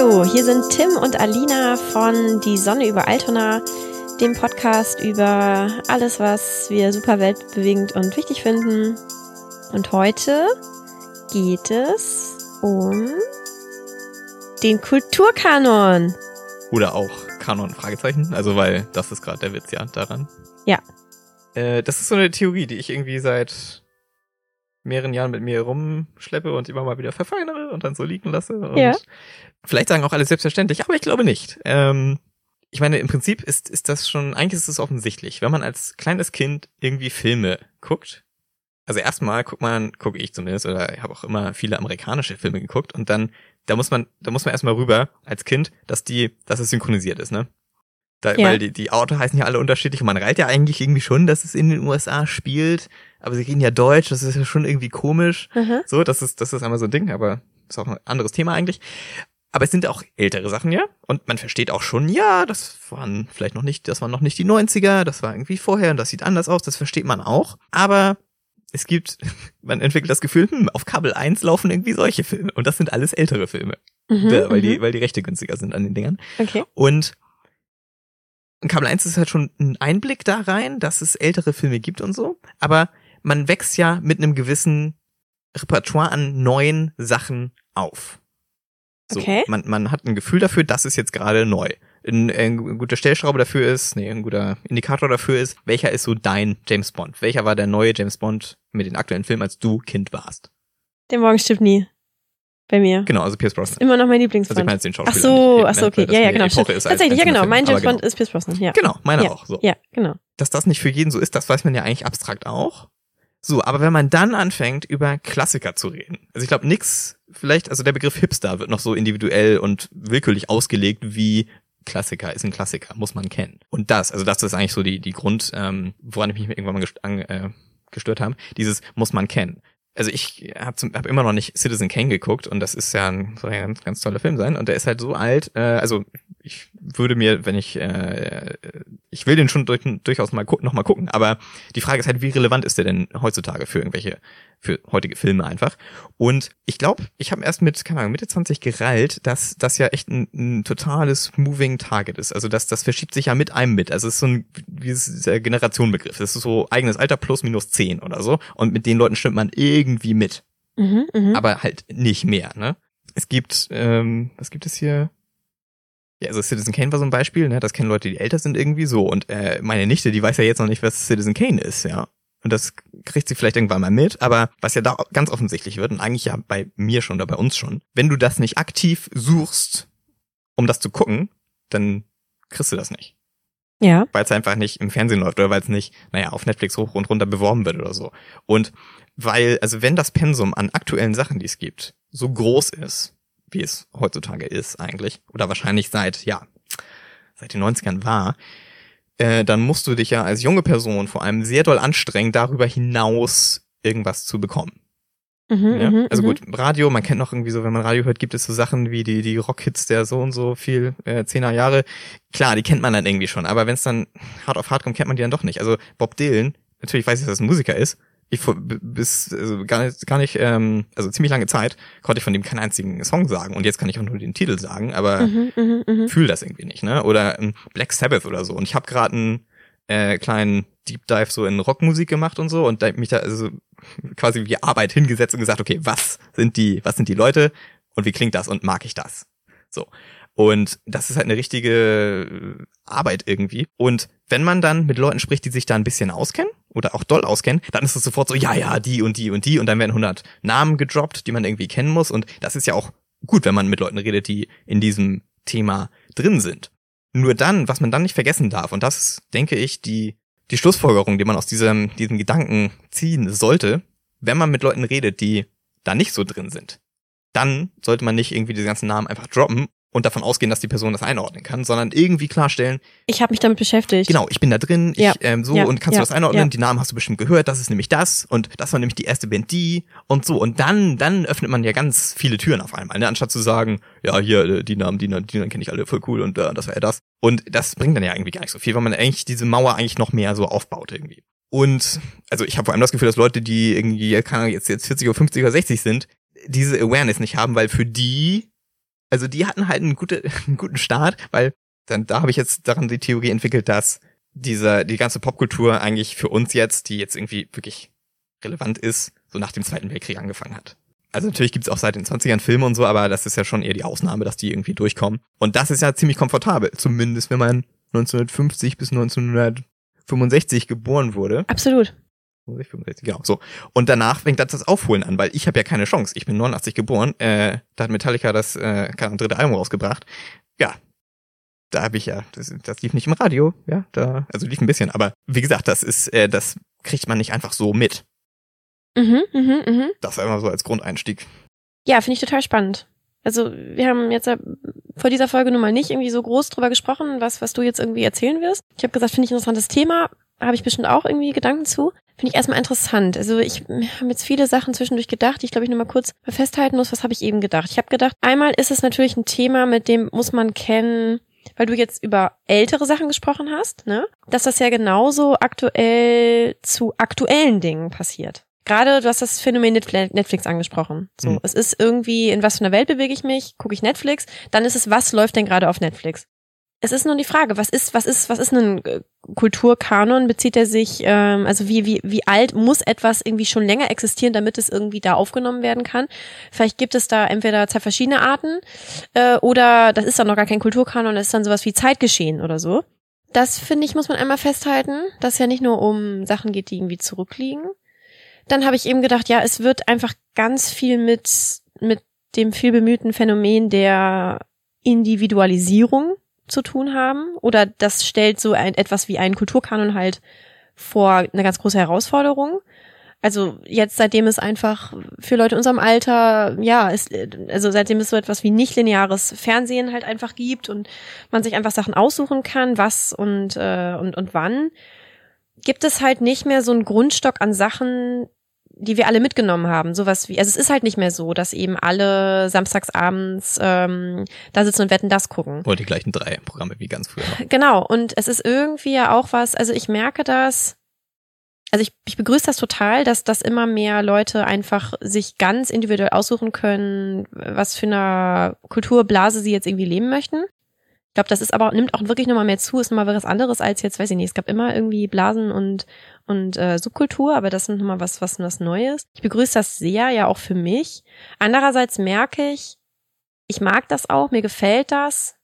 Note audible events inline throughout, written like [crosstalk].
Hallo, hier sind Tim und Alina von Die Sonne über Altona, dem Podcast über alles, was wir super weltbewegend und wichtig finden. Und heute geht es um den Kulturkanon. Oder auch Kanon, Fragezeichen. Also, weil das ist gerade der Witz, ja, daran. Ja. Äh, das ist so eine Theorie, die ich irgendwie seit mehreren Jahren mit mir rumschleppe und immer mal wieder verfeinere und dann so liegen lasse. Und Ja. Vielleicht sagen auch alle selbstverständlich, aber ich glaube nicht. Ähm, ich meine, im Prinzip ist, ist das schon, eigentlich ist es offensichtlich, wenn man als kleines Kind irgendwie Filme guckt. Also erstmal guckt man, gucke ich zumindest, oder ich habe auch immer viele amerikanische Filme geguckt und dann, da muss man, da muss man erstmal rüber als Kind, dass die, dass es synchronisiert ist, ne? Da, Ja. Weil die, die Auto heißen ja alle unterschiedlich und man reiht ja eigentlich irgendwie schon, dass es in den USA spielt, aber sie reden ja Deutsch, das ist ja schon irgendwie komisch. Aha. So, das ist, das ist einmal so ein Ding, aber ist auch ein anderes Thema eigentlich. Aber es sind auch ältere Sachen, ja. Und man versteht auch schon, ja, das waren vielleicht noch nicht, das waren noch nicht die 90er, das war irgendwie vorher und das sieht anders aus, das versteht man auch. Aber es gibt, [laughs] man entwickelt das Gefühl, hm, auf Kabel 1 laufen irgendwie solche Filme. Und das sind alles ältere Filme. Mhm, weil, die, mhm. weil die Rechte günstiger sind an den Dingern. Okay. Und Kabel 1 ist halt schon ein Einblick da rein, dass es ältere Filme gibt und so. Aber man wächst ja mit einem gewissen Repertoire an neuen Sachen auf. So, Okay. man, man hat ein Gefühl dafür, das ist jetzt gerade neu. Ein, ein guter Stellschraube dafür ist, nee, ein guter Indikator dafür ist, welcher ist so dein James Bond? Welcher war der neue James Bond mit den aktuellen Filmen, als du Kind warst? Der Morgen stirbt nie. Bei mir. Genau, also Pierce Brosnan. Immer noch mein Also ich meine jetzt den ach Schauspieler. so, nicht, ach so, weil okay. Ja, ja, genau. Tatsächlich, ja, genau. Mein James genau. Bond ist Pierce Brosnan. Ja. Genau, meiner ja. auch. So. Ja, genau. dass das nicht für jeden so ist, das weiß man ja eigentlich abstrakt auch. So, aber wenn man dann anfängt, über Klassiker zu reden, also ich glaube, nix, vielleicht, also der Begriff Hipster wird noch so individuell und willkürlich ausgelegt, wie Klassiker ist ein Klassiker, muss man kennen. Und das, also das ist eigentlich so die, die Grund, ähm, woran ich mich irgendwann mal gest an, äh, gestört habe, dieses muss man kennen. Also ich habe hab immer noch nicht Citizen Kane geguckt und das ist ja ein, soll ja ein ganz, ganz toller Film sein. Und der ist halt so alt, äh, also ich würde mir, wenn ich, äh, ich will den schon durch, durchaus mal noch mal gucken, aber die Frage ist halt, wie relevant ist der denn heutzutage für irgendwelche, für heutige Filme einfach? Und ich glaube, ich habe erst mit, keine Ahnung, Mitte 20 gerallt, dass das ja echt ein, ein totales Moving Target ist. Also das, das verschiebt sich ja mit einem mit. Also es ist so ein, ist dieser Generationenbegriff. Das ist so eigenes Alter plus minus 10 oder so. Und mit den Leuten stimmt man irgendwie mit Mhm, mhm. aber halt nicht mehr, ne? Es gibt, ähm, was gibt es hier? Ja, also Citizen Kane war so ein Beispiel, ne? Das kennen Leute, die älter sind irgendwie so. Und äh, meine Nichte, die weiß ja jetzt noch nicht, was Citizen Kane ist, ja. Und das kriegt sie vielleicht irgendwann mal mit, aber was ja da ganz offensichtlich wird, und eigentlich ja bei mir schon oder bei uns schon, wenn du das nicht aktiv suchst, um das zu gucken, dann kriegst du das nicht ja. weil es einfach nicht im Fernsehen läuft oder weil es nicht, naja, auf Netflix hoch und runter beworben wird oder so. Und weil, also wenn das Pensum an aktuellen Sachen, die es gibt, so groß ist, wie es heutzutage ist eigentlich, oder wahrscheinlich seit, ja, seit den 90ern war, äh, dann musst du dich ja als junge Person vor allem sehr doll anstrengen, darüber hinaus irgendwas zu bekommen. Mhm, Ja? mhm, Also mhm. gut, Radio, man kennt noch irgendwie so, wenn man Radio hört, gibt es so Sachen wie die, die Rockhits der so und so viel, äh, zehner Jahre. Klar, die kennt man dann irgendwie schon, aber wenn es dann hart auf hart kommt, kennt man die dann doch nicht. Also Bob Dylan, natürlich weiß ich, dass er ein Musiker ist. Ich bis also gar nicht, gar nicht, ähm, also ziemlich lange Zeit konnte ich von dem keinen einzigen Song sagen und jetzt kann ich auch nur den Titel sagen, aber Mhm, mhm, mhm. fühl das irgendwie nicht, ne? Oder ähm, Black Sabbath oder so. Und ich habe gerade einen äh, kleinen Deep Dive so in Rockmusik gemacht und so und da mich da also quasi wie Arbeit hingesetzt und gesagt, okay, was sind die, was sind die Leute und wie klingt das und mag ich das? So. Und das ist halt eine richtige äh, Arbeit irgendwie. Und wenn man dann mit Leuten spricht, die sich da ein bisschen auskennen oder auch doll auskennen, dann ist es sofort so, ja, ja, die und die und die und dann werden 100 Namen gedroppt, die man irgendwie kennen muss und das ist ja auch gut, wenn man mit Leuten redet, die in diesem Thema drin sind. Nur dann, was man dann nicht vergessen darf, und das ist, denke ich, die, die Schlussfolgerung, die man aus diesem, diesem Gedanken ziehen sollte, wenn man mit Leuten redet, die da nicht so drin sind, dann sollte man nicht irgendwie diese ganzen Namen einfach droppen und davon ausgehen, dass die Person das einordnen kann, sondern irgendwie klarstellen, Ich habe mich damit beschäftigt. genau, ich bin da drin, ich Ja. ähm, so Ja. und kannst Ja. du das einordnen, die Namen hast du bestimmt gehört, das ist nämlich das und das war nämlich die erste Band die und so und dann dann öffnet man ja ganz viele Türen auf einmal, ne? anstatt zu sagen, ja, hier äh, die Namen, die Namen, die Namen kenne ich alle voll cool und äh, das war ja das und das bringt dann ja irgendwie gar nicht so viel, weil man eigentlich diese Mauer eigentlich noch mehr so aufbaut irgendwie. Und also ich habe vor allem das Gefühl, dass Leute, die irgendwie keine Ahnung, jetzt jetzt 40 oder 50 oder 60 sind, diese Awareness nicht haben, weil für die Also die hatten halt einen, gute, [laughs] einen guten Start, weil dann da habe ich jetzt daran die Theorie entwickelt, dass dieser die ganze Popkultur eigentlich für uns jetzt, die jetzt irgendwie wirklich relevant ist, so nach dem Zweiten Weltkrieg angefangen hat. Also natürlich gibt's auch seit den 20ern Filme und so, aber das ist ja schon eher die Ausnahme, dass die irgendwie durchkommen. Und das ist ja ziemlich komfortabel, zumindest wenn man 1950 bis 1965 geboren wurde. Absolut. 65, genau, so. Und danach fängt das das Aufholen an, weil ich habe ja keine Chance. Ich bin 89 geboren, äh, da hat Metallica das äh, dritte Album rausgebracht. Ja, da habe ich ja, das, das lief nicht im Radio, ja, da, also lief ein bisschen, aber wie gesagt, das ist, äh, das kriegt man nicht einfach so mit. Mhm, mhm, mhm. Das einmal so als Grundeinstieg. Ja, finde ich total spannend. Also wir haben jetzt vor dieser Folge nun mal nicht irgendwie so groß drüber gesprochen, was, was du jetzt irgendwie erzählen wirst. Ich habe gesagt, finde ich ein interessantes Thema, habe ich bestimmt auch irgendwie Gedanken zu. Finde ich erstmal interessant. Also ich habe jetzt viele Sachen zwischendurch gedacht, die ich glaube ich nur mal kurz festhalten muss. Was habe ich eben gedacht? Ich habe gedacht, einmal ist es natürlich ein Thema, mit dem muss man kennen, weil du jetzt über ältere Sachen gesprochen hast, ne? Dass das ja genauso aktuell zu aktuellen Dingen passiert. Gerade, du hast das Phänomen Netflix angesprochen. So, mhm. es ist irgendwie, in was für einer Welt bewege ich mich? Gucke ich Netflix? Dann ist es, was läuft denn gerade auf Netflix? Es ist nur die Frage, was ist, was ist, was ist ein äh, Kulturkanon? Bezieht er sich, ähm, also wie, wie, wie alt muss etwas irgendwie schon länger existieren, damit es irgendwie da aufgenommen werden kann? Vielleicht gibt es da entweder zwei verschiedene Arten, äh, oder das ist dann noch gar kein Kulturkanon, das ist dann sowas wie Zeitgeschehen oder so. Das finde ich, muss man einmal festhalten, dass es ja nicht nur um Sachen geht, die irgendwie zurückliegen. Dann habe ich eben gedacht, ja, es wird einfach ganz viel mit, mit dem viel bemühten Phänomen der Individualisierung zu tun haben oder das stellt so ein, etwas wie einen Kulturkanon halt vor eine ganz große Herausforderung. Also jetzt, seitdem es einfach für Leute in unserem Alter, ja, ist, also seitdem es so etwas wie nicht lineares Fernsehen halt einfach gibt und man sich einfach Sachen aussuchen kann, was und, äh, und, und wann, gibt es halt nicht mehr so einen Grundstock an Sachen, die wir alle mitgenommen haben. Sowas wie, also es ist halt nicht mehr so, dass eben alle samstagsabends ähm, da sitzen und wetten das gucken. Oder die gleichen drei Programme wie ganz früher. [laughs] Genau. Und es ist irgendwie ja auch was, also ich merke das, also ich, ich begrüße das total, dass dass immer mehr Leute einfach sich ganz individuell aussuchen können, was für eine Kulturblase sie jetzt irgendwie leben möchten. Ich glaube, das ist aber, nimmt auch wirklich nochmal mehr zu, ist nochmal was anderes als jetzt, weiß ich nicht, es gab immer irgendwie Blasen und, und äh, Subkultur, aber das ist nochmal was, was, was Neues. Ich begrüße das sehr, ja auch für mich. Andererseits merke ich, ich mag das auch, mir gefällt das,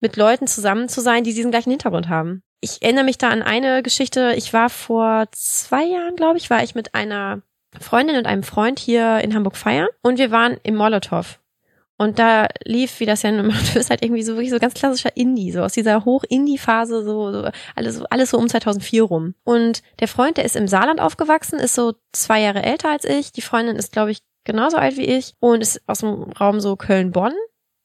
mit Leuten zusammen zu sein, die diesen gleichen Hintergrund haben. Ich erinnere mich da an eine Geschichte, ich war vor zwei Jahren, glaube ich, war ich mit einer Freundin und einem Freund hier in Hamburg feiern und wir waren im Molotow. Und da lief, wie das ja immer [laughs] ist, halt irgendwie so wirklich so ganz klassischer Indie, so aus dieser Hoch-Indie-Phase, so, so alles, alles so um 2004 rum. Und der Freund, der ist im Saarland aufgewachsen, ist so zwei Jahre älter als ich. Die Freundin ist, glaube ich, genauso alt wie ich und ist aus dem Raum so Köln-Bonn.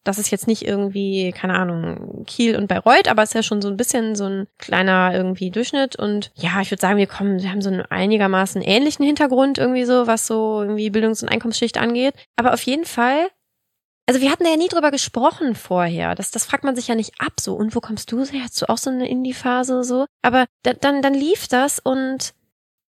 Das ist jetzt nicht irgendwie, keine Ahnung, Kiel und Bayreuth, aber es ist ja schon so ein bisschen so ein kleiner irgendwie Durchschnitt. Und ja, ich würde sagen, wir kommen, wir haben so einen einigermaßen ähnlichen Hintergrund irgendwie so, was so irgendwie Bildungs- und Einkommensschicht angeht. Aber auf jeden Fall also wir hatten ja nie drüber gesprochen vorher. Das, das fragt man sich ja nicht ab so. Und wo kommst du her? Hast du auch so eine Indie-Phase so? Aber da, dann, dann lief das und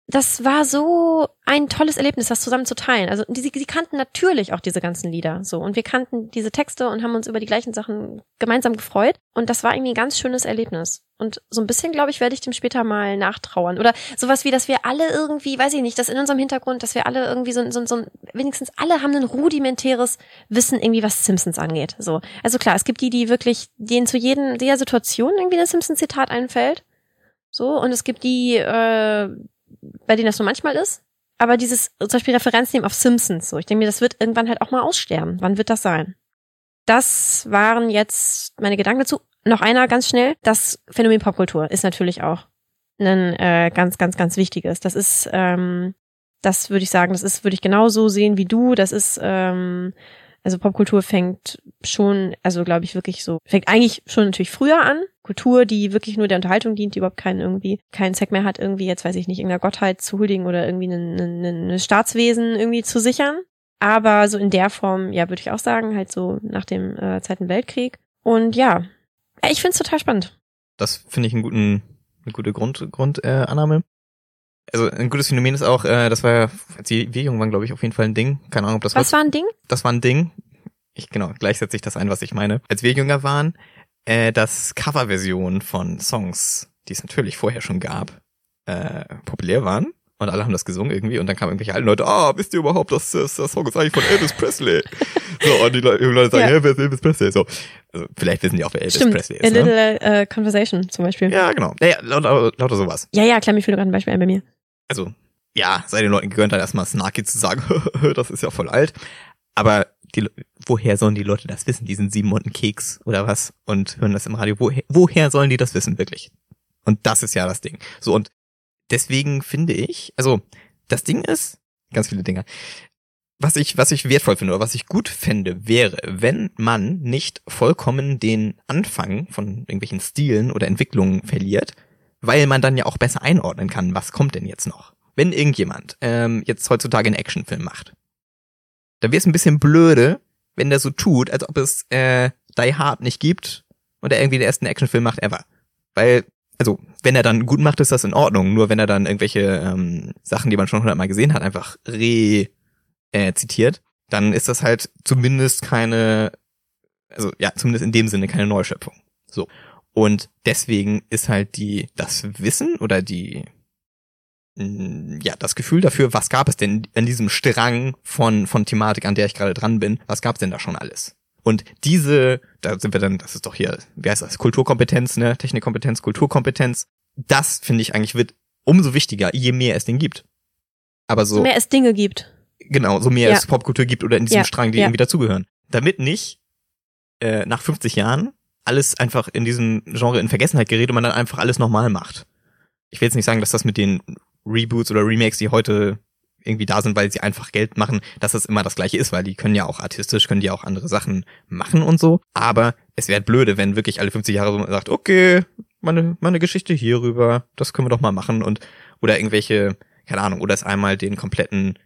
das war so ein tolles Erlebnis, das zusammen zu teilen. Also die, sie kannten natürlich auch diese ganzen Lieder so und wir kannten diese Texte und haben uns über die gleichen Sachen gemeinsam gefreut und das war irgendwie ein ganz schönes Erlebnis. Und so ein bisschen, glaube ich, werde ich dem später mal nachtrauern. Oder sowas wie, dass wir alle irgendwie, weiß ich nicht, dass in unserem Hintergrund, dass wir alle irgendwie so, so, so wenigstens alle haben ein rudimentäres Wissen irgendwie, was Simpsons angeht. So. Also klar, es gibt die, die wirklich, denen zu jedem, der Situation irgendwie ein Simpsons-Zitat einfällt. So, und es gibt die, äh, bei denen das nur manchmal ist. Aber dieses zum Beispiel Referenz nehmen auf Simpsons, so. Ich denke mir, das wird irgendwann halt auch mal aussterben. Wann wird das sein? Das waren jetzt meine Gedanken dazu. Noch einer ganz schnell. Das Phänomen Popkultur ist natürlich auch ein äh, ganz, ganz, ganz wichtiges. Das ist, ähm, das würde ich sagen, das ist, würde ich genauso sehen wie du. Das ist ähm, also Popkultur fängt schon, also glaube ich wirklich so, fängt eigentlich schon natürlich früher an. Kultur, die wirklich nur der Unterhaltung dient, die überhaupt keinen irgendwie, keinen Zweck mehr hat, irgendwie jetzt weiß ich nicht, irgendeiner Gottheit zu huldigen oder irgendwie ein eine Staatswesen irgendwie zu sichern. Aber so in der Form, ja, würde ich auch sagen, halt so nach dem äh, Zweiten Weltkrieg. Und ja, ich finde es total spannend. Das finde ich einen guten, eine gute Grund, Grundannahme. Äh, Annahme also ein gutes Phänomen ist auch, äh, das war ja, als wir jung waren, glaube ich, auf jeden Fall ein Ding. Keine Ahnung, ob das Was war ein Ding? Das war ein Ding. ich genau, gleich setze ich das ein, was ich meine. Als wir jünger waren, äh, dass Coverversionen von Songs, die es natürlich vorher schon gab, äh, populär waren. Und alle haben das gesungen irgendwie und dann kamen irgendwelche alten Leute, ah, wisst ihr überhaupt, dass das, das Song ist eigentlich von Elvis Presley? so, und die Leute, Leute sagen, ja. ist Elvis Presley? So, also vielleicht wissen die auch, wer Elvis Stimmt. Presley ist. A ne? Little uh, Conversation zum Beispiel. Ja, genau. Ja, ja lauter, lauter sowas. Ja, ja, klar, mir fällt gerade ein Beispiel ein bei mir. Also, ja, sei den Leuten gegönnt, dann erstmal Snarky zu sagen, [laughs] das ist ja voll alt. Aber die, woher sollen die Leute das wissen? Die sind sieben und Keks oder was und hören das im Radio. Woher, woher sollen die das wissen, wirklich? Und das ist ja das Ding. So, und deswegen finde ich, also, das Ding ist, ganz viele Dinge. Was ich, was ich wertvoll finde oder was ich gut fände, wäre, wenn man nicht vollkommen den Anfang von irgendwelchen Stilen oder Entwicklungen verliert, weil man dann ja auch besser einordnen kann, was kommt denn jetzt noch. Wenn irgendjemand ähm, jetzt heutzutage einen Actionfilm macht, dann wäre es ein bisschen blöde, wenn der so tut, als ob es äh, Die Hard nicht gibt und er irgendwie den ersten Actionfilm macht ever. Weil, also, wenn er dann gut macht, ist das in Ordnung. Nur wenn er dann irgendwelche ähm, Sachen, die man schon hundertmal gesehen hat, einfach re äh, zitiert, dann ist das halt zumindest keine, also ja, zumindest in dem Sinne keine Neuschöpfung. So. Und deswegen ist halt die, das Wissen oder die, ja, das Gefühl dafür, was gab es denn in diesem Strang von, von Thematik, an der ich gerade dran bin, was gab es denn da schon alles? Und diese, da sind wir dann, das ist doch hier, wie heißt das, Kulturkompetenz, ne, Technikkompetenz, Kulturkompetenz, das finde ich eigentlich wird umso wichtiger, je mehr es den gibt. Aber so. So mehr es Dinge gibt. Genau, so mehr Ja. es Popkultur gibt oder in diesem Ja, Strang, die ja. irgendwie dazugehören. Damit nicht äh, nach 50 Jahren alles einfach in diesem Genre in Vergessenheit gerät und man dann einfach alles nochmal macht. Ich will jetzt nicht sagen, dass das mit den Reboots oder Remakes, die heute irgendwie da sind, weil sie einfach Geld machen, dass das immer das gleiche ist, weil die können ja auch artistisch, können die auch andere Sachen machen und so. Aber es wäre blöde, wenn wirklich alle 50 Jahre so sagt, okay, meine, meine Geschichte hierüber, das können wir doch mal machen und oder irgendwelche, keine Ahnung, oder es einmal den kompletten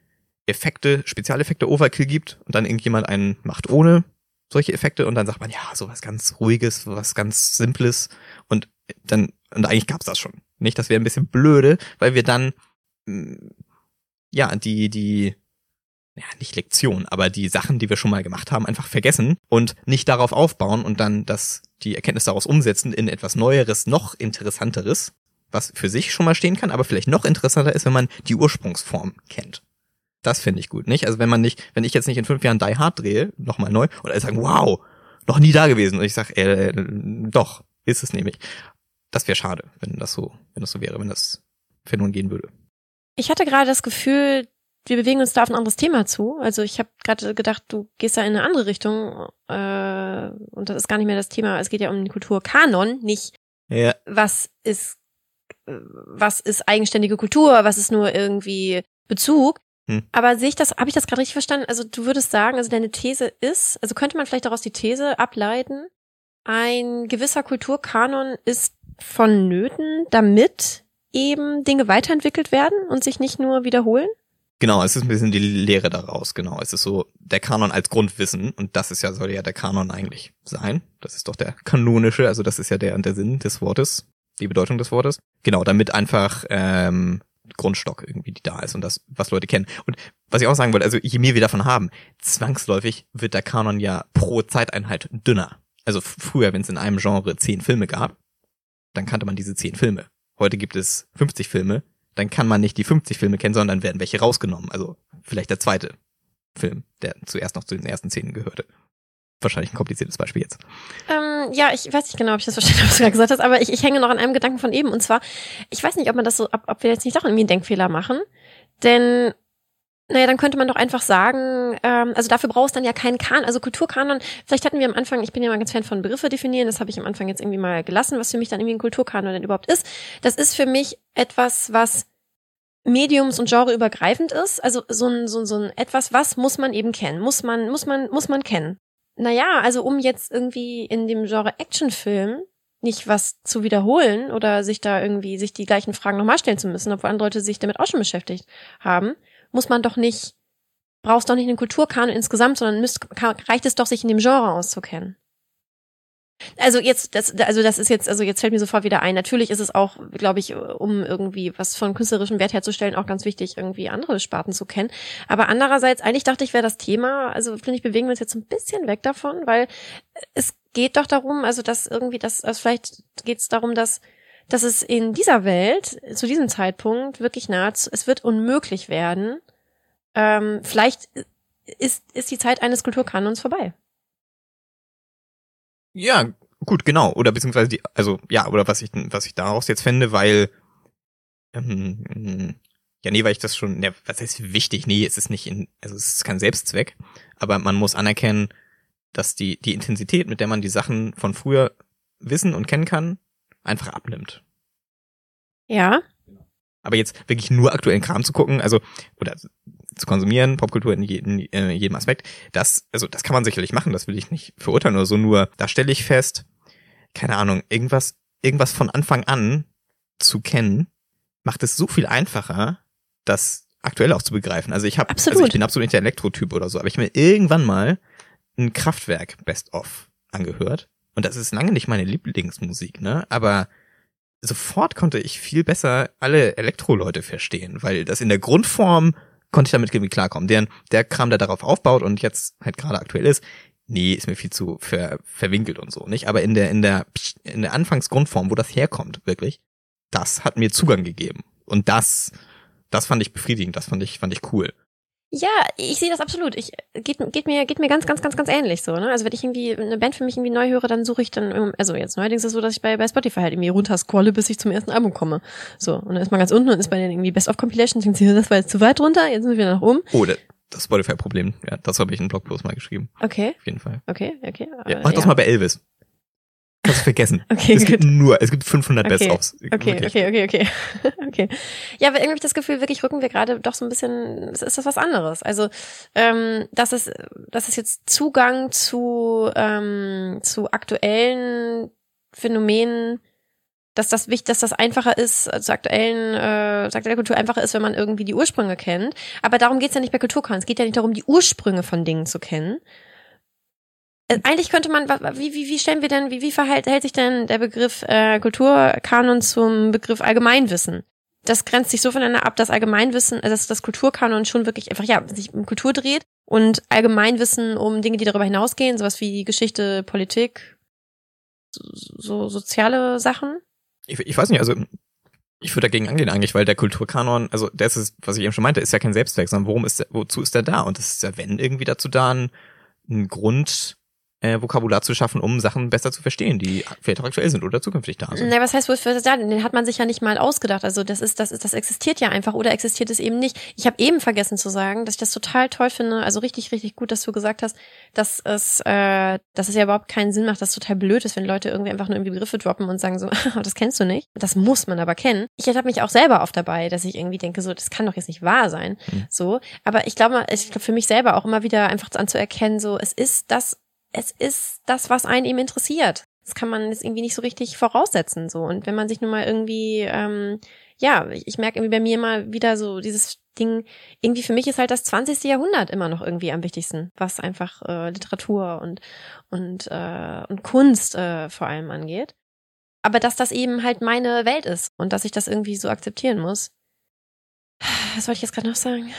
Effekte, Spezialeffekte Overkill gibt und dann irgendjemand einen macht ohne solche Effekte und dann sagt man, ja, sowas ganz ruhiges, was ganz simples und dann, und eigentlich gab's das schon. Nicht, das wäre ein bisschen blöde, weil wir dann, mh, ja, die, die, ja, nicht Lektion, aber die Sachen, die wir schon mal gemacht haben, einfach vergessen und nicht darauf aufbauen und dann das, die Erkenntnis daraus umsetzen in etwas Neueres, noch interessanteres, was für sich schon mal stehen kann, aber vielleicht noch interessanter ist, wenn man die Ursprungsform kennt. Das finde ich gut, nicht? Also wenn man nicht, wenn ich jetzt nicht in fünf Jahren Die Hard drehe, nochmal neu, oder sagen, wow, noch nie da gewesen. Und ich sage, äh, doch, ist es nämlich. Das wäre schade, wenn das so, wenn das so wäre, wenn das Phänomen gehen würde. Ich hatte gerade das Gefühl, wir bewegen uns da auf ein anderes Thema zu. Also ich habe gerade gedacht, du gehst da in eine andere Richtung äh, und das ist gar nicht mehr das Thema. Es geht ja um den Kulturkanon, nicht Ja, was ist äh, was ist eigenständige Kultur, was ist nur irgendwie Bezug. Hm. Aber sehe ich das, habe ich das gerade richtig verstanden? Also du würdest sagen, also deine These ist, also könnte man vielleicht daraus die These ableiten, ein gewisser Kulturkanon ist vonnöten, damit eben Dinge weiterentwickelt werden und sich nicht nur wiederholen? Genau, es ist ein bisschen die Lehre daraus, genau. Es ist so der Kanon als Grundwissen und das ist ja, soll ja der Kanon eigentlich sein. Das ist doch der kanonische, also das ist ja der, der Sinn des Wortes, die Bedeutung des Wortes. Genau, damit einfach ähm, Grundstock irgendwie die da ist und das, was Leute kennen. Und was ich auch sagen wollte, also je mehr wir davon haben, zwangsläufig wird der Kanon ja pro Zeiteinheit dünner. Also früher, wenn es in einem Genre zehn Filme gab, dann kannte man diese zehn Filme. Heute gibt es 50 Filme, dann kann man nicht die 50 Filme kennen, sondern werden welche rausgenommen. Also vielleicht der zweite Film, der zuerst noch zu den ersten zehn gehörte. Wahrscheinlich ein kompliziertes Beispiel jetzt. Ähm, ja, ich weiß nicht genau, ob ich das verstanden habe, was du gerade gesagt hast, aber ich, ich hänge noch an einem Gedanken von eben. Und zwar, ich weiß nicht, ob man das so, ob, ob wir jetzt nicht doch irgendwie einen Denkfehler machen. Denn, naja, dann könnte man doch einfach sagen, ähm, also dafür brauchst du dann ja keinen Kanon, also Kulturkanon. Vielleicht hatten wir am Anfang, ich bin ja mal ganz Fan von Begriffe definieren, das habe ich am Anfang jetzt irgendwie mal gelassen, was für mich dann irgendwie ein Kulturkanon denn überhaupt ist. Das ist für mich etwas, was mediums- und genreübergreifend ist. Also so ein, so, ein- so ein etwas, was muss man eben kennen, muss man, muss man, muss man kennen. Naja, also um jetzt irgendwie in dem Genre Actionfilm nicht was zu wiederholen oder sich da irgendwie, sich die gleichen Fragen nochmal stellen zu müssen, obwohl andere Leute sich damit auch schon beschäftigt haben, muss man doch nicht, brauchst doch nicht einen Kulturkanon insgesamt, sondern müsst, kann, reicht es doch, sich in dem Genre auszukennen. Also jetzt, das, also das ist jetzt, also jetzt fällt mir sofort wieder ein. Natürlich ist es auch, glaube ich, um irgendwie was von künstlerischem Wert herzustellen, auch ganz wichtig, irgendwie andere Sparten zu kennen. Aber andererseits, eigentlich dachte ich, wäre das Thema, also finde ich, bewegen wir uns jetzt ein bisschen weg davon, weil es geht doch darum, also dass irgendwie, das, also vielleicht geht es darum, dass dass es in dieser Welt zu diesem Zeitpunkt wirklich nahe, es wird unmöglich werden. Ähm, vielleicht ist, ist die Zeit eines Kulturkanons vorbei. Ja, gut, genau. Oder beziehungsweise die, also ja, oder was ich, was ich daraus jetzt fände, weil ähm, ja, nee, weil ich das schon, ne, was heißt wichtig? Nee, es ist nicht in, also es ist kein Selbstzweck, aber man muss anerkennen, dass die, die Intensität, mit der man die Sachen von früher wissen und kennen kann, einfach abnimmt. Ja. Aber jetzt wirklich nur aktuellen Kram zu gucken, also, oder zu konsumieren, Popkultur in jedem, äh, jedem Aspekt, das, also das kann man sicherlich machen, das will ich nicht verurteilen oder so, nur da stelle ich fest, keine Ahnung, irgendwas, irgendwas von Anfang an zu kennen, macht es so viel einfacher, das aktuell auch zu begreifen. Also ich habe, also ich bin absolut nicht der Elektrotyp oder so, aber ich habe mir irgendwann mal ein Kraftwerk Best of angehört und das ist lange nicht meine Lieblingsmusik, ne? Aber sofort konnte ich viel besser alle Elektro-Leute verstehen, weil das in der Grundform konnte ich damit irgendwie klarkommen. Deren, der Kram, der darauf aufbaut und jetzt halt gerade aktuell ist, nee, ist mir viel zu ver, verwinkelt und so, nicht? Aber in der, in der, in der Anfangsgrundform, wo das herkommt, wirklich, das hat mir Zugang gegeben. Und das, das fand ich befriedigend, das fand ich, fand ich cool. Ja, ich sehe das absolut. Ich geht, geht mir geht mir ganz ganz ganz ganz ähnlich so. Ne? Also wenn ich irgendwie eine Band für mich irgendwie neu höre, dann suche ich dann also jetzt neuerdings ist es so, dass ich bei, bei Spotify halt irgendwie runterscrolle, bis ich zum ersten Album komme. So und dann ist man ganz unten und ist bei den irgendwie Best of Compilations. Denkt sich, das war jetzt zu weit runter, jetzt sind wir wieder nach oben. Oh, das Spotify-Problem. Ja, das habe ich in Blogpost mal geschrieben. Okay. Auf jeden Fall. Okay, okay. Ja, mach das mal bei Elvis. Du vergessen. [laughs] Okay, es gut. gibt nur, es gibt 500 Okay, Best-ofs. Okay, Wirklich. okay, okay, okay. [laughs] okay. Ja, aber irgendwie hab ich das Gefühl, wirklich rücken wir gerade doch so ein bisschen, ist das was anderes. Also, ähm, das ist, das ist jetzt Zugang zu, ähm, zu aktuellen Phänomenen, dass das wichtig, dass das einfacher ist, äh, zu aktuellen, äh, zu aktueller Kultur einfacher ist, wenn man irgendwie die Ursprünge kennt. Aber darum geht's ja nicht bei Kulturkanon. Es geht ja nicht darum, die Ursprünge von Dingen zu kennen. Äh, Eigentlich könnte man, wie, wie, wie stellen wir denn, wie, wie verhält hält sich denn der Begriff äh, Kulturkanon zum Begriff Allgemeinwissen? Das grenzt sich so voneinander ab, dass Allgemeinwissen, äh, dass das Kulturkanon schon wirklich einfach, ja, sich um Kultur dreht und Allgemeinwissen um Dinge, die darüber hinausgehen, sowas wie Geschichte, Politik, so, so soziale Sachen. Ich, ich weiß nicht, also ich würde dagegen angehen eigentlich, weil der Kulturkanon, also das ist, was ich eben schon meinte, ist ja kein Selbstzweck, sondern worum ist der, wozu ist der da? Und das ist ja, wenn irgendwie dazu da, ein, ein Grund, äh, Vokabular zu schaffen, um Sachen besser zu verstehen, die vielleicht auch aktuell sind oder zukünftig da sind. Na, was heißt wohl für da? Den hat man sich ja nicht mal ausgedacht. Also das ist, das ist, das existiert ja einfach oder existiert es eben nicht. Ich habe eben vergessen zu sagen, dass ich das total toll finde. Also richtig, richtig gut, dass du gesagt hast, dass es, äh, dass es ja überhaupt keinen Sinn macht, dass es total blöd ist, wenn Leute irgendwie einfach nur irgendwie Begriffe droppen und sagen so, [laughs] das kennst du nicht. Das muss man aber kennen. Ich habe mich auch selber oft dabei, dass ich irgendwie denke, so, das kann doch jetzt nicht wahr sein. Hm. So, aber ich glaube, ich glaube für mich selber auch immer wieder einfach anzuerkennen, so, es ist das es ist das, was einen eben interessiert. Das kann man jetzt irgendwie nicht so richtig voraussetzen. so. Und wenn man sich nun mal irgendwie, ähm, ja, ich, ich merke irgendwie bei mir immer wieder so dieses Ding, irgendwie für mich ist halt das 20. Jahrhundert immer noch irgendwie am wichtigsten, was einfach äh, Literatur und, und, äh, und Kunst äh, vor allem angeht. Aber dass das eben halt meine Welt ist und dass ich das irgendwie so akzeptieren muss. [sighs] Was wollte ich jetzt gerade noch sagen?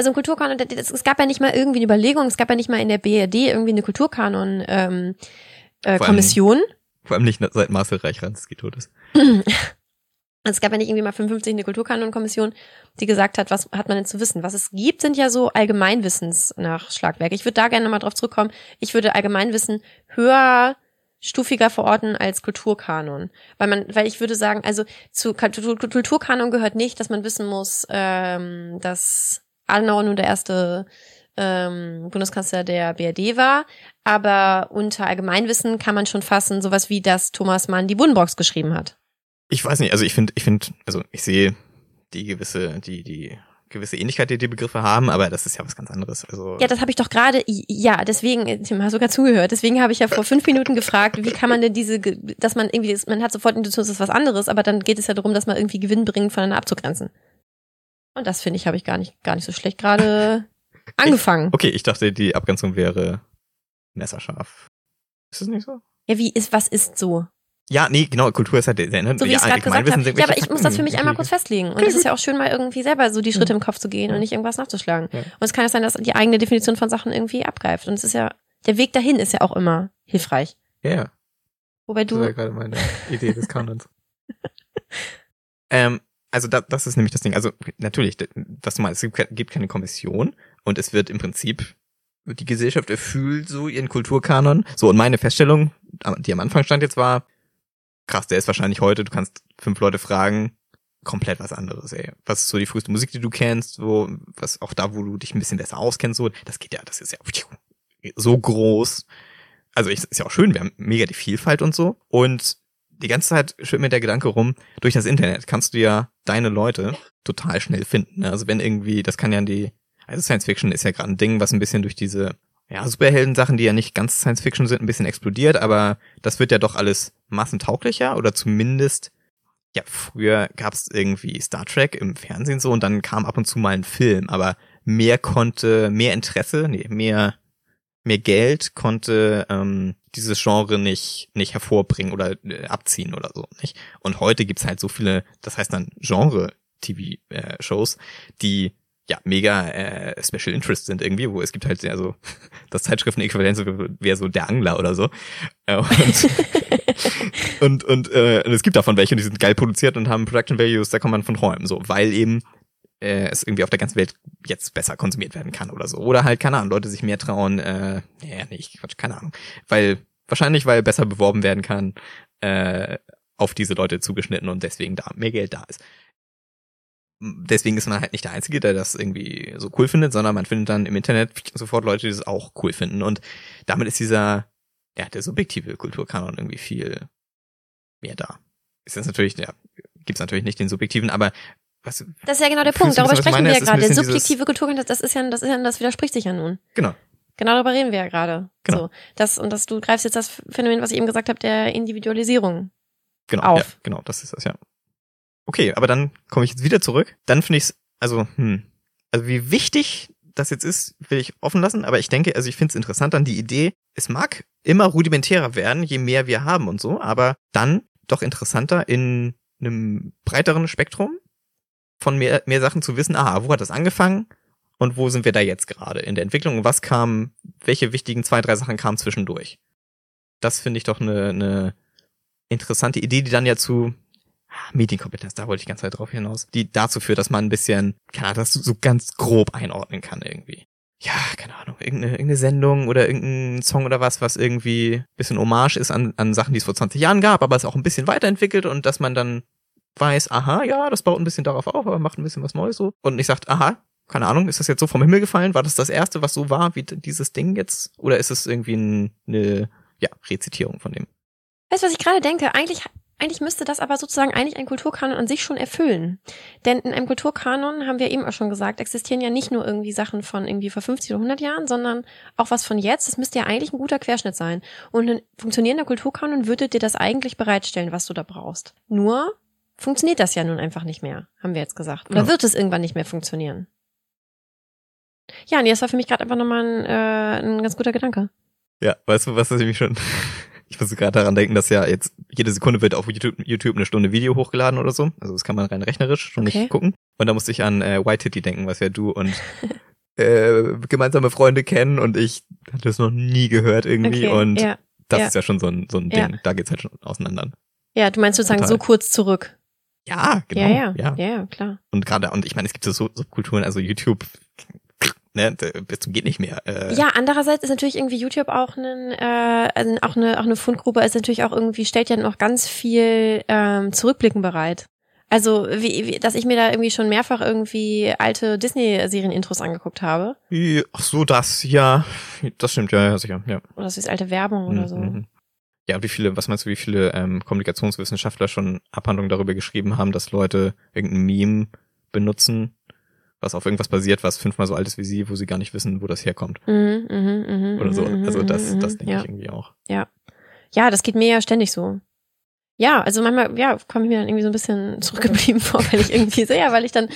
Also ein Kulturkanon, das- es gab ja nicht mal irgendwie eine Überlegung, es gab ja nicht mal in der BRD irgendwie eine Kulturkanon ähm, äh, Vor allem- Kommission. Vor allem nicht seit Marcel Reich-Ransky tot ist. Also [laughs] es gab ja nicht irgendwie mal 55 eine Kulturkanon-Kommission, die gesagt hat, was hat man denn zu wissen? Was es gibt, sind ja so Allgemeinwissensnachschlagwerke. Ich würde da gerne nochmal drauf zurückkommen. Ich würde Allgemeinwissen höher stufiger verorten als Kulturkanon. Weil man, weil ich würde sagen, also zu Kultur- Kulturkanon gehört nicht, dass man wissen muss, ähm, dass Adenauer nun der erste ähm, Bundeskanzler der BRD war, aber unter Allgemeinwissen kann man schon fassen, sowas wie, dass Thomas Mann die Buddenbrocks geschrieben hat. Ich weiß nicht, also ich finde, ich finde, also ich sehe die gewisse, die, die gewisse Ähnlichkeit, die die Begriffe haben, aber das ist ja was ganz anderes. Also Ja, das habe ich doch gerade, ja, deswegen, Tim, hast sogar zugehört, deswegen habe ich ja vor fünf Minuten gefragt, wie kann man denn diese, dass man irgendwie, man hat sofort Intuition, das ist was anderes, aber dann geht es ja darum, dass man irgendwie gewinnbringend voneinander abzugrenzen. Und das finde ich, habe ich gar nicht, gar nicht so schlecht gerade [laughs] angefangen. okay, ich dachte, die Abgrenzung wäre messerscharf. Ist das nicht so? Ja, wie ist, was ist so? Ja, nee, genau, Kultur ist halt ne? So wie ja, ich gerade gesagt habe. Ja, aber ich muss das für mich einmal kurz fest. festlegen. Und es ist ja auch schön, mal irgendwie selber so die Schritte im Kopf zu gehen und nicht irgendwas nachzuschlagen. Ja. Und es kann ja sein, dass die eigene Definition von Sachen irgendwie abgreift. Und es ist ja, der Weg dahin ist ja auch immer hilfreich. Ja, ja. Wobei Das war ja du, gerade meine [laughs] Idee des Kanons. ähm, also da, das ist nämlich das Ding. Also natürlich, was du meinst, es gibt gibt keine Kommission und es wird im Prinzip, die Gesellschaft erfüllt so ihren Kulturkanon. So, und meine Feststellung, die am Anfang stand jetzt war, krass, der ist wahrscheinlich heute, du kannst fünf Leute fragen, komplett was anderes, ey. Was ist so die früheste Musik, die du kennst, wo, was auch da, wo du dich ein bisschen besser auskennst, so, das geht ja, das ist ja so groß. Also ich, ist ja auch schön, wir haben mega die Vielfalt und so. Und die ganze Zeit schwirrt mir der Gedanke rum, durch das Internet kannst du ja deine Leute total schnell finden. ne? Also wenn irgendwie, das kann ja die, also Science Fiction ist ja gerade ein Ding, was ein bisschen durch diese, ja, Superhelden-Sachen, die ja nicht ganz Science Fiction sind, ein bisschen explodiert, aber das wird ja doch alles massentauglicher oder zumindest, ja, früher gab es irgendwie Star Trek im Fernsehen so und dann kam ab und zu mal ein Film, aber mehr konnte, mehr Interesse, nee, mehr, mehr Geld konnte ähm, dieses Genre nicht nicht hervorbringen oder äh, abziehen oder so nicht? Und heute gibt's halt so viele das heißt dann Genre TV äh, die ja mega äh, Special Interest sind irgendwie wo es gibt halt ja so [laughs] das Zeitschriftenäquivalent wäre so der Angler oder so. Äh, und [laughs] und und äh, und es gibt davon welche die sind geil produziert und haben Production Values da kann man von träumen so. Weil eben äh, es irgendwie auf der ganzen Welt jetzt besser konsumiert werden kann oder so. Oder halt, keine Ahnung, Leute sich mehr trauen, äh, ja, nee, ich Quatsch, keine Ahnung. Weil, wahrscheinlich, weil besser beworben werden kann, äh, auf diese Leute zugeschnitten und deswegen da mehr Geld da ist. Deswegen ist man halt nicht der Einzige, der das irgendwie so cool findet, sondern man findet dann im Internet sofort Leute, die das auch cool finden. Und damit ist dieser, ja, der subjektive Kulturkanon irgendwie viel mehr da. Ist das natürlich, ja, gibt's natürlich nicht den subjektiven, aber was, das ist ja genau der Punkt. Darüber sprechen meine? wir ja gerade. Subjektive Kultur, das, das ist ja, das ist ja, das widerspricht sich ja nun. genau. Genau darüber reden wir ja gerade. Genau. So, das, und das, du greifst jetzt das Phänomen, was ich eben gesagt habe, der Individualisierung. Genau, auf. Ja, genau, das ist das, ja. Okay, aber dann komme ich jetzt wieder zurück. Dann finde ich es, also, hm, also wie wichtig das jetzt ist, will ich offen lassen, aber ich denke, also ich finde es interessant an die Idee, es mag immer rudimentärer werden, je mehr wir haben und so, aber dann doch interessanter in einem breiteren Spektrum von mehr, mehr Sachen zu wissen, aha, wo hat das angefangen und wo sind wir da jetzt gerade in der Entwicklung und was kam, welche wichtigen zwei, drei Sachen kamen zwischendurch. Das finde ich doch eine, eine interessante Idee, die dann ja zu ah, Medienkompetenz, da wollte ich die ganze Zeit drauf hinaus, die dazu führt, dass man ein bisschen, keine Ahnung, das so ganz grob einordnen kann irgendwie. Ja, keine Ahnung, irgendeine, irgendeine Sendung oder irgendein Song oder was, was irgendwie ein bisschen Hommage ist an, an Sachen, die es vor 20 Jahren gab, aber es auch ein bisschen weiterentwickelt und dass man dann weiß, aha, ja, das baut ein bisschen darauf auf, aber macht ein bisschen was Neues so. Und nicht sagt, aha, keine Ahnung, ist das jetzt so vom Himmel gefallen? War das das erste, was so war wie dieses Ding jetzt? Oder ist es irgendwie ein, eine, ja, Rezitierung von dem? Weißt du, was ich gerade denke? Eigentlich, eigentlich müsste das aber sozusagen eigentlich ein Kulturkanon an sich schon erfüllen. Denn in einem Kulturkanon, haben wir eben auch schon gesagt, existieren ja nicht nur irgendwie Sachen von irgendwie vor 50 oder 100 Jahren, sondern auch was von jetzt. Das müsste ja eigentlich ein guter Querschnitt sein. Und ein funktionierender Kulturkanon würde dir das eigentlich bereitstellen, was du da brauchst. Nur funktioniert das ja nun einfach nicht mehr, haben wir jetzt gesagt. Oder Genau. wird es irgendwann nicht mehr funktionieren? Ja, nee, das war für mich gerade einfach nochmal ein, äh, ein ganz guter Gedanke. Ja, weißt du, was das nämlich schon. [laughs] Ich muss gerade daran denken, dass ja jetzt jede Sekunde wird auf YouTube, YouTube eine Stunde Video hochgeladen oder so. Also das kann man rein rechnerisch schon Okay. nicht gucken. Und da musste ich an äh, White Titty denken, was ja du und [laughs] äh, gemeinsame Freunde kennen und ich hatte das noch nie gehört irgendwie Okay, und ja. das ja. ist ja schon so ein, so ein Ja. Ding. Da geht's halt schon auseinander. Ja, du meinst sozusagen Total. so kurz zurück. Ja, genau. ja, ja, ja. ja, klar. Und gerade, und ich meine, es gibt so Sub- Subkulturen, also YouTube, [laughs] ne, bis zum geht nicht mehr. Äh, Ja, andererseits ist natürlich irgendwie YouTube auch ein, äh, auch eine auch eine Fundgruppe ist natürlich auch irgendwie stellt ja noch ganz viel ähm, Zurückblicken bereit. Also wie, wie dass ich mir da irgendwie schon mehrfach irgendwie alte Disney-Serien-Intros angeguckt habe Ach so, das, ja, das stimmt, ja, ja, sicher, ja. oder das ist alte Werbung oder so. Mhm. Ja, wie viele, was meinst du, wie viele ähm, Kommunikationswissenschaftler schon Abhandlungen darüber geschrieben haben, dass Leute irgendein Meme benutzen, was auf irgendwas basiert, was fünfmal so alt ist wie sie, wo sie gar nicht wissen, wo das herkommt Mhm, mhm, mhm, oder so. mhm, Also das, mhm, das denke ja. ich irgendwie auch. Ja, das geht mir ja ständig so. Ja, also manchmal, ja, komme ich mir dann irgendwie so ein bisschen [laughs] zurückgeblieben vor, weil ich irgendwie so, ja, weil ich dann,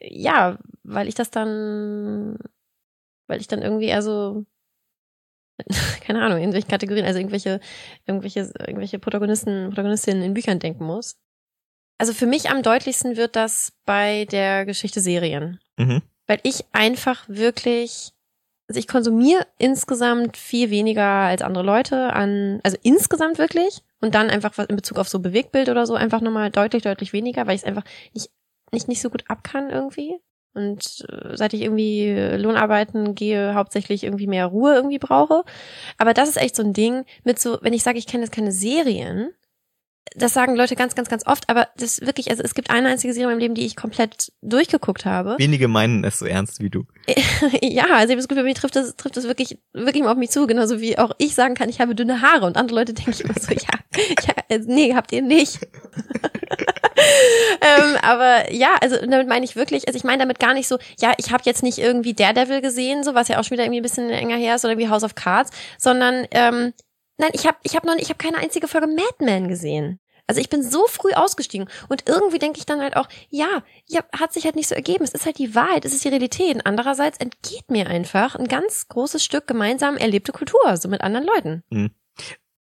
ja, weil ich das dann, weil ich dann irgendwie eher so, [laughs] keine Ahnung, in irgendwelchen Kategorien, also irgendwelche, irgendwelche, irgendwelche Protagonisten, Protagonistinnen in Büchern denken muss. Also für mich am deutlichsten wird das bei der Geschichte Serien. Mhm. Weil ich einfach wirklich, also ich konsumiere insgesamt viel weniger als andere Leute an, also insgesamt wirklich. Und dann einfach was in Bezug auf so Bewegtbild oder so einfach nochmal deutlich, deutlich weniger, weil ich es einfach nicht, nicht, nicht so gut ab kann irgendwie. Und äh, seit ich irgendwie Lohnarbeiten gehe, hauptsächlich irgendwie mehr Ruhe irgendwie brauche. Aber das ist echt so ein Ding mit so, wenn ich sage, ich kenne jetzt keine Serien, das sagen Leute ganz, ganz, ganz oft, aber das wirklich, also es gibt eine einzige Serie in meinem Leben, die ich komplett durchgeguckt habe. Wenige meinen es so ernst wie du. [laughs] ja, also ich habe das Gefühl, mich trifft das, trifft das wirklich, wirklich mal auf mich zu, genauso wie auch ich sagen kann, ich habe dünne Haare und andere Leute denken immer so, [laughs] ja, ja nee, habt ihr nicht. [laughs] ähm, aber ja, also damit meine ich wirklich, also ich meine damit gar nicht so, ja, ich habe jetzt nicht irgendwie Daredevil gesehen, so was ja auch schon wieder irgendwie ein bisschen enger her ist oder wie House of Cards, sondern ähm, nein, ich habe ich hab noch ich habe keine einzige Folge Mad Men gesehen. Also ich bin so früh ausgestiegen und irgendwie denke ich dann halt auch, ja, ja, hat sich halt nicht so ergeben. Es ist halt die Wahrheit, es ist die Realität. Andererseits entgeht mir einfach ein ganz großes Stück gemeinsam erlebte Kultur, so mit anderen Leuten. Mhm.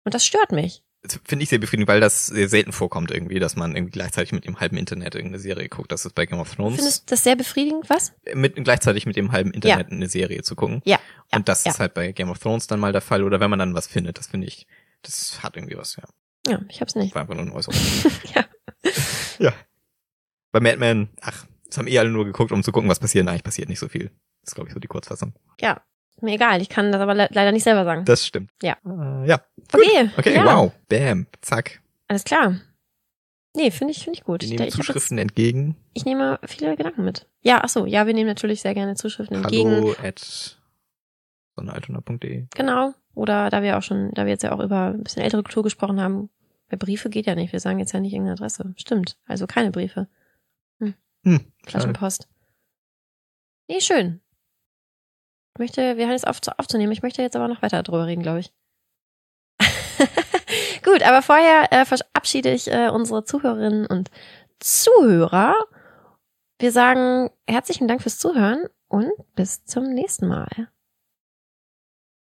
Und das stört mich finde ich sehr befriedigend, weil das sehr selten vorkommt irgendwie, dass man irgendwie gleichzeitig mit dem halben Internet irgendeine Serie guckt. Das ist bei Game of Thrones. Findest du das sehr befriedigend, was? Mit, gleichzeitig mit dem halben Internet ja. eine Serie zu gucken. Ja. Und das ja. ist halt bei Game of Thrones dann mal der Fall. Oder wenn man dann was findet, das finde ich, das hat irgendwie was, ja. Ja, ich hab's nicht. War einfach nur ein Äußerung. [laughs] ja. [laughs] Ja. Bei Mad Men, ach, das haben eh alle nur geguckt, um zu gucken, was passiert. Eigentlich passiert nicht so viel. Das ist, glaube ich, so die Kurzfassung. Ja, mir egal, ich kann das aber le leider nicht selber sagen. Das stimmt. Ja. Äh, ja. Okay. Okay, ja. wow. Bam. Zack. Alles klar. Nee, finde ich, finde ich gut. Wir nehmen ich Zuschriften jetzt, entgegen. Ich nehme viele Gedanken mit. Ja, ach so, ja, wir nehmen natürlich sehr gerne Zuschriften Hallo entgegen. Hallo at sonnealtona.de. Genau. Oder da wir auch schon, da wir jetzt ja auch über ein bisschen ältere Kultur gesprochen haben, bei Briefe geht ja nicht. Wir sagen jetzt ja nicht irgendeine Adresse. Stimmt. Also keine Briefe. Hm. Hm, Flaschenpost. Nee, schön. Möchte, wir haben jetzt auf, aufzunehmen. Ich möchte jetzt aber noch weiter drüber reden, glaube ich. [laughs] Gut, aber vorher äh, verabschiede ich äh, unsere Zuhörerinnen und Zuhörer. Wir sagen herzlichen Dank fürs Zuhören und bis zum nächsten Mal.